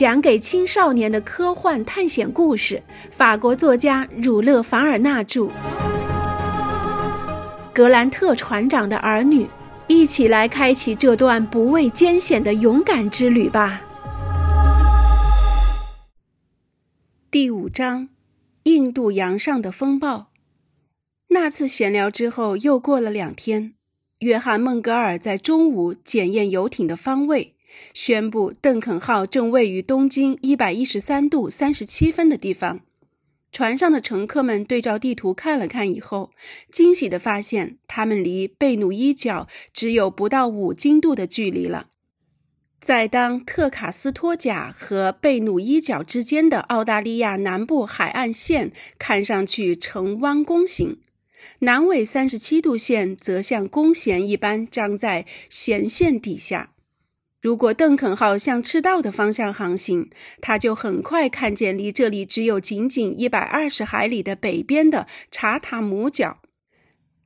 讲给青少年的科幻探险故事，法国作家儒勒·凡尔纳著。格兰特船长的儿女，一起来开启这段不畏艰险的勇敢之旅吧。第五章：印度洋上的风暴。那次闲聊之后，又过了两天。约翰·孟格尔在中午检验游艇的方位，宣布邓肯号正位于东经一百一十三度三十七分的地方。船上的乘客们对照地图看了看以后，惊喜地发现，他们离贝努伊角只有不到五经度的距离了。在当特卡斯托贾和贝努伊角之间的澳大利亚南部海岸线看上去呈弯弓形，南纬三十七度线则像弓弦一般张在弦线底下。如果邓肯号向赤道的方向航行，他就很快看见离这里只有仅仅一百二十海里的北边的查塔姆角。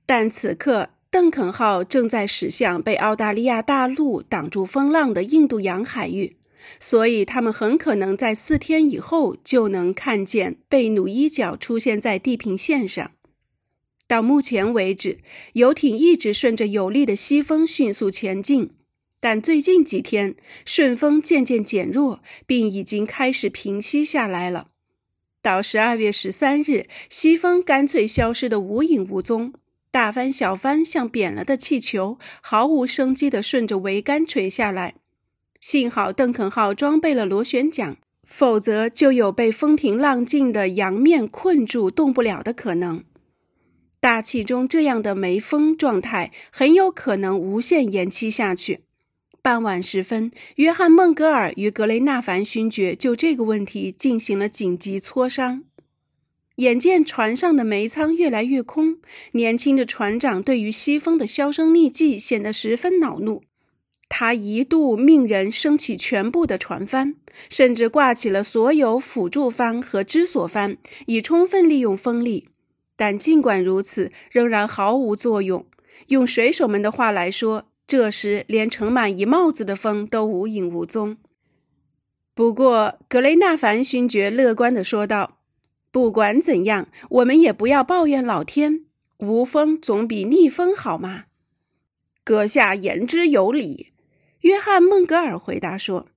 但此刻。邓肯号正在驶向被澳大利亚大陆挡住风浪的印度洋海域，所以他们很可能在四天以后就能看见贝努伊角出现在地平线上。到目前为止，游艇一直顺着有力的西风迅速前进，但最近几天顺风渐渐减弱，并已经开始平息下来了。到十二月十三日，西风干脆消失得无影无踪。大帆小帆像扁了的气球，毫无生机地顺着桅杆垂下来。幸好邓肯号装备了螺旋桨，否则就有被风平浪静的洋面困住动不了的可能。大气中这样的没风状态很有可能无限延期下去。傍晚时分，约翰·孟格尔与格雷纳凡勋爵就这个问题进行了紧急磋商。眼见船上的煤舱越来越空，年轻的船长对于西风的销声匿迹显得十分恼怒。他一度命人升起全部的船帆，甚至挂起了所有辅助帆和支索帆，以充分利用风力。但尽管如此，仍然毫无作用。用水手们的话来说，这时连盛满一帽子的风都无影无踪。不过，格雷纳凡勋爵乐观地说道。不管怎样，我们也不要抱怨老天，无风总比逆风好嘛。阁下言之有理，约翰·孟格尔回答说。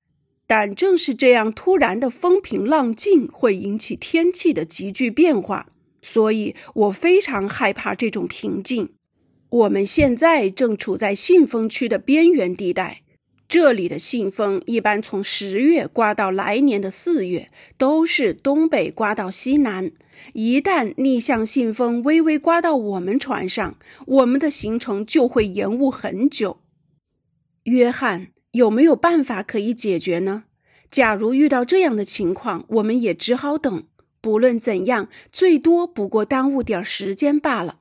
但正是这样突然的风平浪静，会引起天气的急剧变化，所以我非常害怕这种平静。我们现在正处在信风区的边缘地带。这里的信风一般从十月刮到来年的四月，都是东北刮到西南。一旦逆向信风微微刮到我们船上，我们的行程就会延误很久。约翰，有没有办法可以解决呢？假如遇到这样的情况，我们也只好等。不论怎样，最多不过耽误点时间罢了。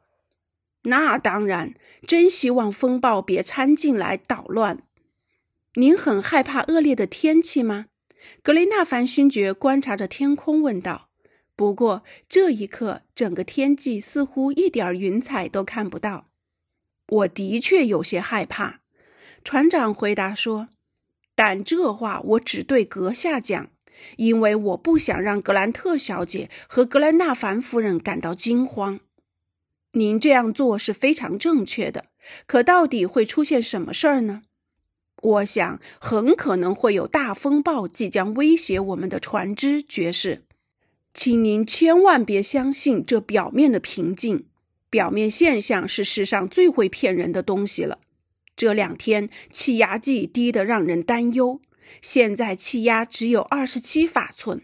那当然，真希望风暴别掺进来捣乱。您很害怕恶劣的天气吗？格雷纳凡勋爵观察着天空问道。不过这一刻，整个天际似乎一点云彩都看不到。我的确有些害怕，船长回答说。但这话我只对阁下讲，因为我不想让格兰特小姐和格兰纳凡夫人感到惊慌。您这样做是非常正确的。可到底会出现什么事儿呢？我想，很可能会有大风暴即将威胁我们的船只，爵士，请您千万别相信这表面的平静。表面现象是世上最会骗人的东西了。这两天气压计低得让人担忧，现在气压只有二十七法寸，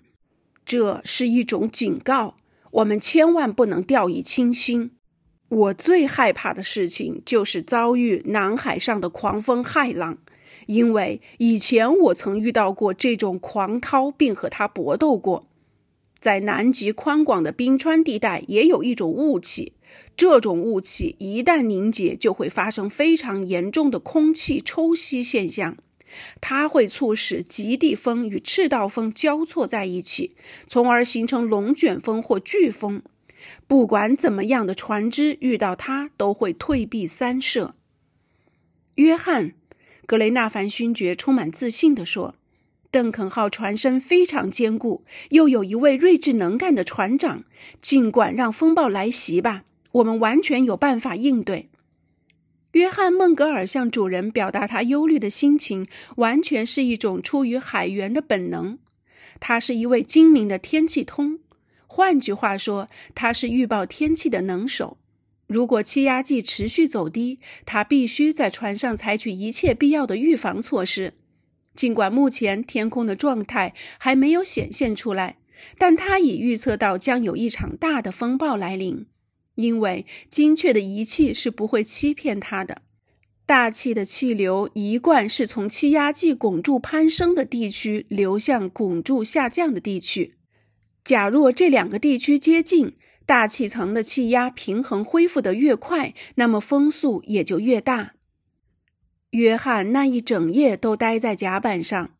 这是一种警告，我们千万不能掉以轻心。我最害怕的事情就是遭遇南海上的狂风骇浪。因为以前我曾遇到过这种狂涛，并和它搏斗过。在南极宽广的冰川地带，也有一种雾气，这种雾气一旦凝结，就会发生非常严重的空气抽吸现象，它会促使极地风与赤道风交错在一起，从而形成龙卷风或飓风。不管怎么样的船只遇到它，都会退避三舍。约翰。格雷纳凡勋爵充满自信地说：“邓肯号船身非常坚固，又有一位睿智能干的船长。尽管让风暴来袭吧，我们完全有办法应对。约翰·孟格尔向主人表达他忧虑的心情，完全是一种出于海员的本能。他是一位精明的天气通，换句话说，他是预报天气的能手。如果气压计持续走低，他必须在船上采取一切必要的预防措施。尽管目前天空的状态还没有显现出来，但他已预测到将有一场大的风暴来临，因为精确的仪器是不会欺骗他的。大气的气流一贯是从气压计汞柱攀升的地区流向汞柱下降的地区。假若这两个地区接近，大气层的气压平衡恢复得越快，那么风速也就越大。约翰那一整夜都待在甲板上。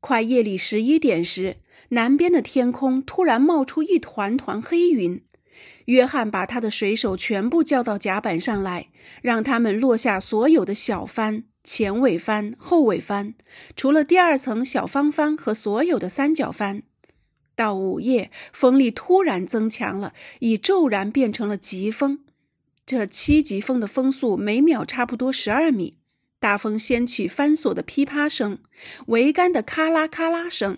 快夜里十一点时，南边的天空突然冒出一团团黑云。约翰把他的水手全部叫到甲板上来，让他们落下所有的小帆、前尾帆、后尾帆，除了第二层小方帆和所有的三角帆。到午夜，风力突然增强了，已骤然变成了疾风。这七级风的风速每秒差不多十二米。大风掀起帆索的噼啪声，桅杆的咔啦咔啦声，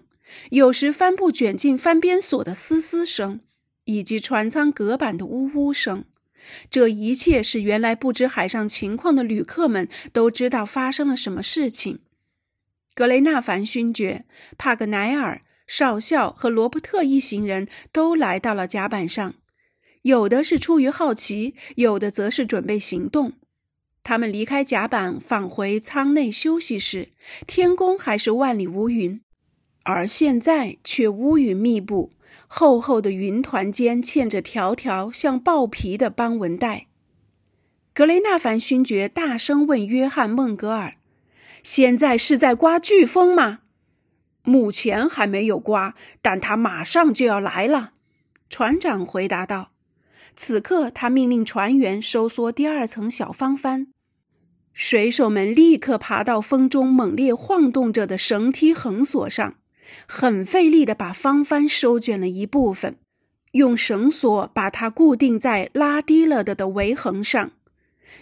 有时帆布卷进帆边索的嘶嘶声，以及船舱隔板的呜呜声。这一切使原来不知海上情况的旅客们都知道发生了什么事情。格雷纳凡勋爵、帕格奈尔少校和罗伯特一行人都来到了甲板上，有的是出于好奇，有的则是准备行动。他们离开甲板，返回舱内休息时，天空还是万里无云，而现在却乌云密布，厚厚的云团间嵌着条条像豹皮的斑纹带。格雷纳凡勋爵大声问约翰·孟格尔：“现在是在刮飓风吗？”“目前还没有刮，但它马上就要来了。”船长回答道。此刻，他命令船员收缩第二层小方帆。水手们立刻爬到风中猛烈晃动着的绳梯横索上，很费力地把方帆收卷了一部分，用绳索把它固定在拉低了的的桅横上。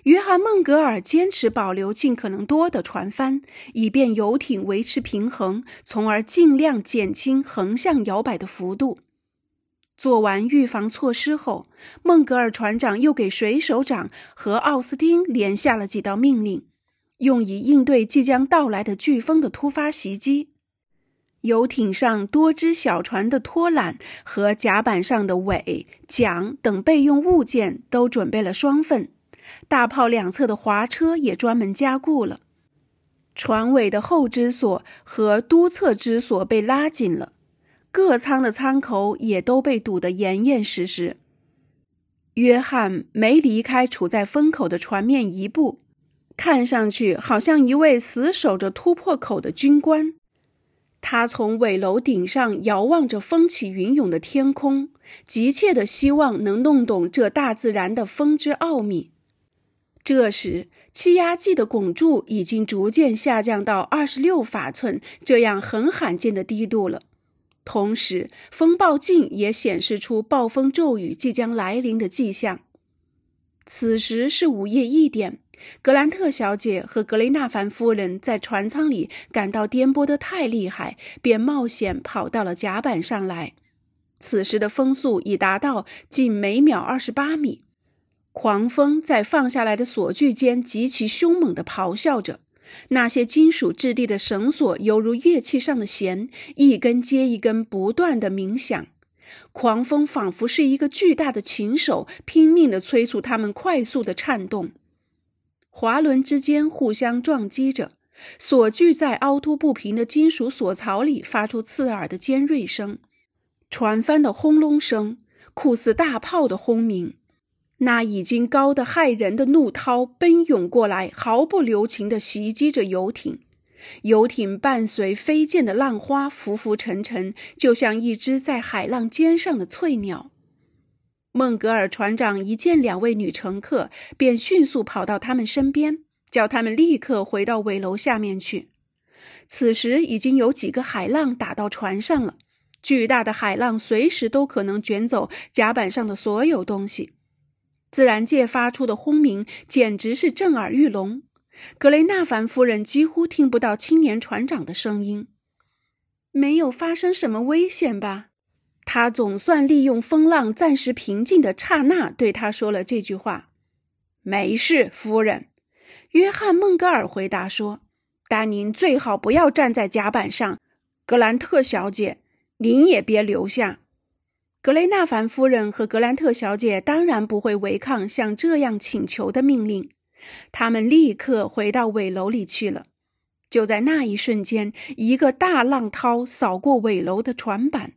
约翰·孟格尔坚持保留尽可能多的船帆，以便游艇维持平衡，从而尽量减轻横向摇摆的幅度。做完预防措施后，孟格尔船长又给水手长和奥斯汀连下了几道命令，用以应对即将到来的飓风的突发袭击。游艇上多只小船的拖缆和甲板上的尾、桨等备用物件都准备了双份，大炮两侧的滑车也专门加固了。船尾的后支索和督侧支索被拉紧了。各舱的舱口也都被堵得严严实实。约翰没离开处在风口的船面一步，看上去好像一位死守着突破口的军官。他从尾楼顶上遥望着风起云涌的天空，急切地希望能弄懂这大自然的风之奥秘。这时，气压计的汞柱已经逐渐下降到二十六法寸这样很罕见的低度了。同时，风暴镜也显示出暴风骤雨即将来临的迹象。此时是午夜一点，格兰特小姐和格雷纳凡夫人在船舱里感到颠簸得太厉害，便冒险跑到了甲板上来。此时的风速已达到近每秒二十八米，狂风在放下来的锁具间极其凶猛地咆哮着。那些金属质地的绳索犹如乐器上的弦，一根接一根，不断的鸣响。狂风仿佛是一个巨大的琴手，拼命地催促它们快速地颤动。滑轮之间互相撞击着，锁具在凹凸不平的金属锁槽里发出刺耳的尖锐声，船帆的轰隆声，酷似大炮的轰鸣。那已经高得骇人的怒涛奔涌过来，毫不留情地袭击着游艇。游艇伴随飞溅的浪花浮浮沉沉，就像一只在海浪尖上的翠鸟。孟格尔船长一见两位女乘客，便迅速跑到他们身边，叫他们立刻回到尾楼下面去。此时已经有几个海浪打到船上了，巨大的海浪随时都可能卷走甲板上的所有东西。自然界发出的轰鸣简直是震耳欲聋，格雷纳凡夫人几乎听不到青年船长的声音。没有发生什么危险吧？他总算利用风浪暂时平静的刹那，对他说了这句话：“没事，夫人。”约翰·孟格尔回答说：“但您最好不要站在甲板上，格兰特小姐，您也别留下。”格雷纳凡夫人和格兰特小姐当然不会违抗像这样请求的命令，他们立刻回到尾楼里去了。就在那一瞬间，一个大浪涛扫过尾楼的船板，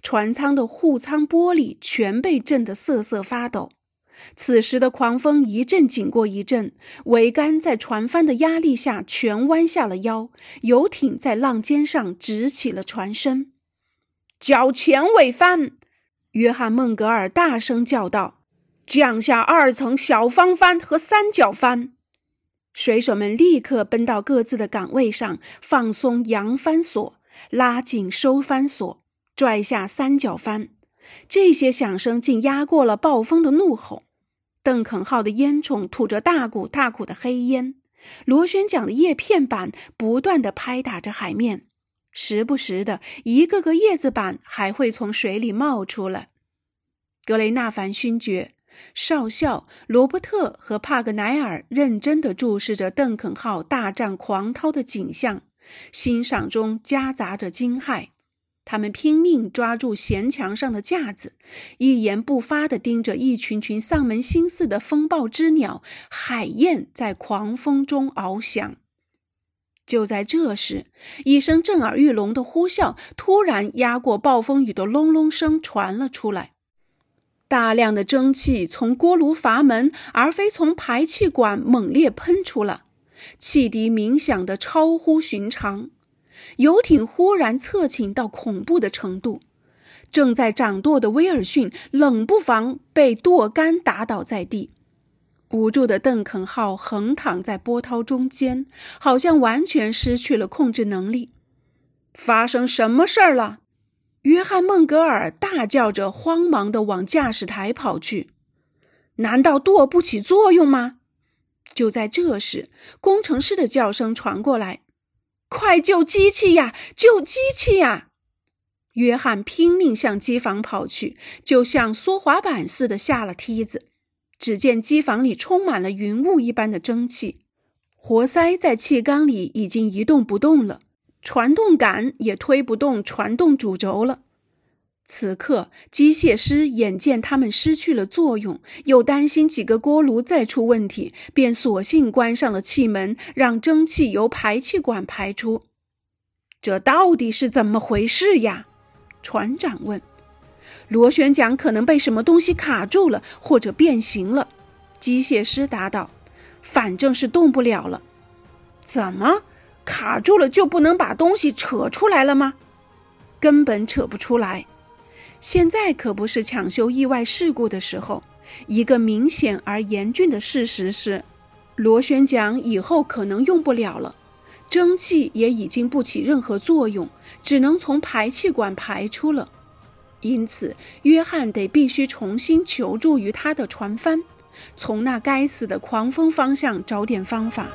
船舱的护舱玻璃全被震得瑟瑟发抖。此时的狂风一阵紧过一阵，桅杆在船帆的压力下全弯下了腰，游艇在浪尖上直起了船身，脚前尾帆。约翰·孟格尔大声叫道：“降下二层小方帆和三角帆！”水手们立刻奔到各自的岗位上，放松扬帆索，拉紧收帆索，拽下三角帆。这些响声竟压过了暴风的怒吼。邓肯号的烟囱吐着大股大股的黑烟，螺旋桨的叶片板不断地拍打着海面。时不时的，一个个叶子板还会从水里冒出来。格雷纳凡勋爵、少校罗伯特和帕格奈尔认真地注视着邓肯号大战狂涛的景象，欣赏中夹杂着惊骇。他们拼命抓住舷墙上的架子，一言不发地盯着一群群丧门星似的风暴之鸟——海燕在狂风中翱翔。就在这时，一声震耳欲聋的呼啸突然压过暴风雨的隆隆声传了出来。大量的蒸汽从锅炉阀门，而非从排气管猛烈喷出了，汽笛鸣响的超乎寻常。游艇忽然侧倾到恐怖的程度，正在掌舵的威尔逊冷不防被舵杆打倒在地。无助的邓肯号横躺在波涛中间，好像完全失去了控制能力。发生什么事儿了？约翰·孟格尔大叫着，慌忙地往驾驶台跑去。难道舵不起作用吗？就在这时，工程师的叫声传过来：“快救机器呀！救机器呀！”约翰拼命向机房跑去，就像缩滑板似的下了梯子。只见机房里充满了云雾一般的蒸汽，活塞在气缸里已经一动不动了，传动杆也推不动传动主轴了。此刻，机械师眼见他们失去了作用，又担心几个锅炉再出问题，便索性关上了气门，让蒸汽由排气管排出。这到底是怎么回事呀？船长问。螺旋桨可能被什么东西卡住了，或者变形了。机械师答道：“反正是动不了了。”怎么卡住了就不能把东西扯出来了吗？根本扯不出来。现在可不是抢修意外事故的时候。一个明显而严峻的事实是，螺旋桨以后可能用不了了，蒸汽也已经不起任何作用，只能从排气管排出了。因此，约翰得必须重新求助于他的船帆，从那该死的狂风方向找点方法。